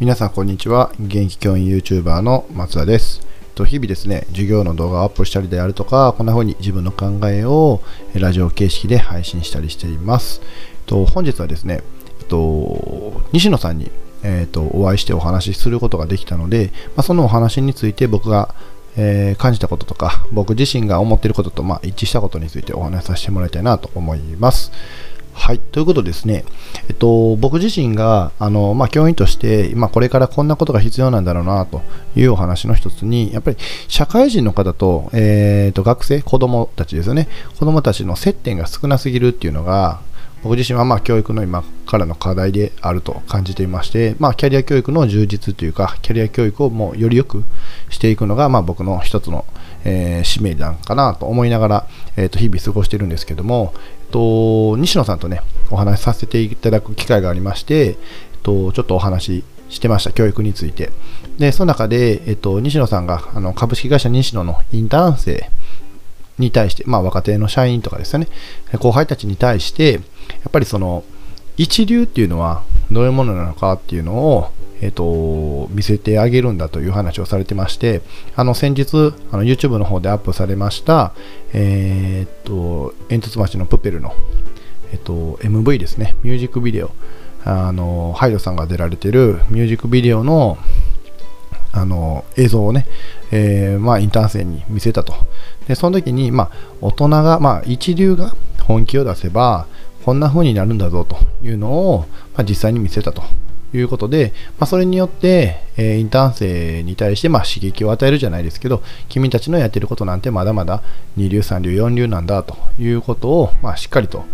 皆さんこんにちは。現役教員 YouTuber の松田です。日々ですね授業の動画をアップしたりであるとかこんな風に自分の考えをラジオ形式で配信したりしています。と本日はですねと西野さんにえーと、お会いしてお話しすることができたので、まあ、そのお話について僕が、えー、感じたこととか僕自身が思っていることと、まあ、一致したことについてお話しさせてもらいたいなと思います。はい。ということですね、えっと、僕自身が、あの、まあ、教員として、まあ、これからこんなことが必要なんだろうな、というお話の一つに、やっぱり、社会人の方と、えー、と、学生、子供たちですよね。子供たちの接点が少なすぎるっていうのが、僕自身はまあ教育の今からの課題であると感じていまして、まあ、キャリア教育の充実というか、キャリア教育をもうより良くしていくのが、まあ、僕の一つの、えー、使命なんかなと思いながら、えー、と日々過ごしているんですけども、えっと、西野さんとね、お話しさせていただく機会がありまして、えっと、ちょっとお話してました、教育について。で、その中で、えっと、西野さんがあの株式会社西野のインターン生に対して、まあ、若手の社員とかですよね、後輩たちに対して、やっぱりその、一流っていうのはどういうものなのかっていうのを、えっ、と、見せてあげるんだという話をされてまして、あの、先日、あの YouTube の方でアップされました、えっ、と、煙突町のプペルの、えっ、と、MV ですね、ミュージックビデオ、あの、ハイドさんが出られてるミュージックビデオの、あの映像をね、えー、まあ、インターン生に見せたと。で、その時に、まあ、大人が、まあ、一流が本気を出せば、こんな風になるんだぞというのを、まあ、実際に見せたということで、まあ、それによって、えー、インターン生に対して、まあ、刺激を与えるじゃないですけど、君たちのやってることなんてまだまだ二流、三流、四流なんだということを、まあ、しっかりと、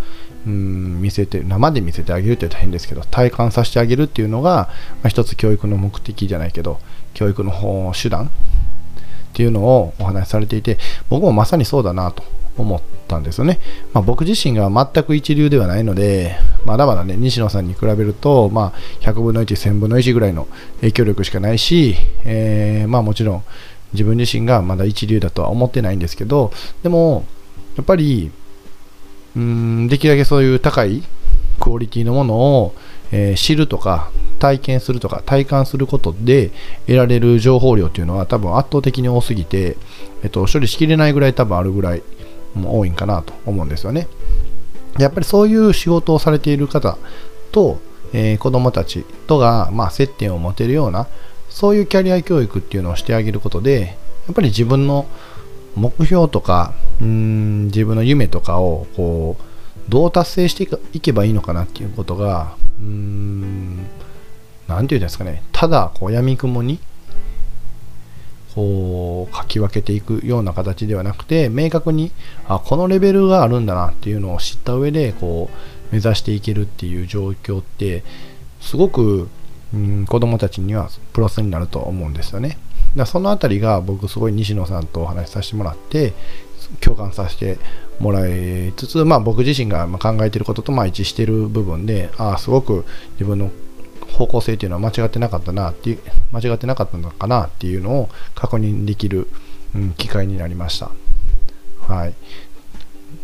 見せて生で見せてあげるって言ったら変ですけど体感させてあげるっていうのが、まあ、一つ教育の目的じゃないけど教育の手段っていうのをお話しされていて僕もまさにそうだなと思ったんですよね、まあ、僕自身が全く一流ではないのでまだまだね西野さんに比べると、まあ、100分の1、1000分の1ぐらいの影響力しかないし、えー、まあ、もちろん自分自身がまだ一流だとは思ってないんですけどでもやっぱりうんできるだけそういう高いクオリティのものを、えー、知るとか体験するとか体感することで得られる情報量というのは多分圧倒的に多すぎて、えっと、処理しきれないぐらい多分あるぐらい多いんかなと思うんですよね。やっぱりそういう仕事をされている方と、えー、子供たちとが、まあ、接点を持てるようなそういうキャリア教育っていうのをしてあげることでやっぱり自分の目標とかうん自分の夢とかをこうどう達成していけばいいのかなっていうことがうん何て言うんですかねただこう闇雲にこう書き分けていくような形ではなくて明確にあこのレベルがあるんだなっていうのを知った上でこう目指していけるっていう状況ってすごく、うん、子供たちにはプラスになると思うんですよね。だその辺りが僕すごい西野さんとお話しさせてもらって共感させてもらいつつ、まあ、僕自身が考えてることとまあ一致してる部分であすごく自分の方向性っていうのは間違ってなかったなっていう間違ってなかったのかなっていうのを確認できる、うん、機会になりました。はい、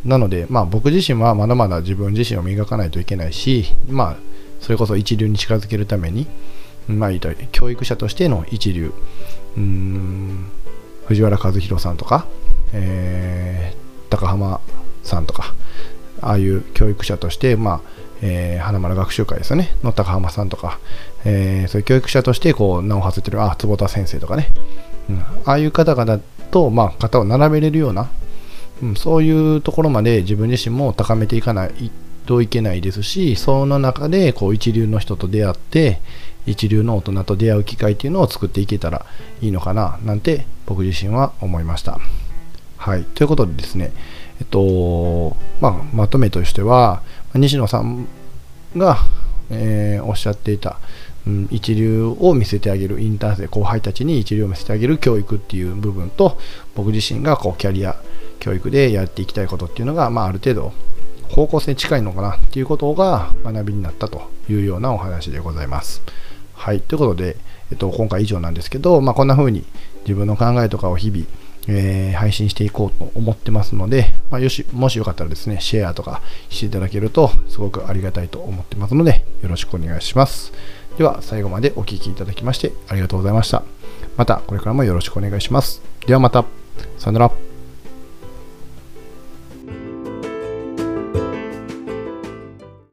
なので、まあ、僕自身はまだまだ自分自身を磨かないといけないし、まあ、それこそ一流に近づけるために、まあ、教育者としての一流うん藤原和弘さんとか、えー、高浜さんとかああいう教育者として、まあえー、花丸学習会ですよね。の高浜さんとか、えー、そういう教育者としてこう名を馳せてるあ坪田先生とかね、うん、ああいう方々と、まあ、肩を並べれるような、うん、そういうところまで自分自身も高めていかないといけないですしその中でこう一流の人と出会って一流の大人と出会う機会っていうのを作っていけたらいいのかななんて僕自身は思いました。はい、ということでですね、えっとまあ、まとめとしては西野さんが、えー、おっしゃっていた、うん、一流を見せてあげるインターン生後輩たちに一流を見せてあげる教育っていう部分と僕自身がこうキャリア教育でやっていきたいことっていうのが、まあ、ある程度方向性近いのかなっていうことが学びになったというようなお話でございます。はい。ということで、えっと、今回以上なんですけど、まあ、こんな風に自分の考えとかを日々、えー、配信していこうと思ってますので、まあ、よし、もしよかったらですね、シェアとかしていただけるとすごくありがたいと思ってますので、よろしくお願いします。では、最後までお聴きいただきましてありがとうございました。また、これからもよろしくお願いします。ではまた、さよなら。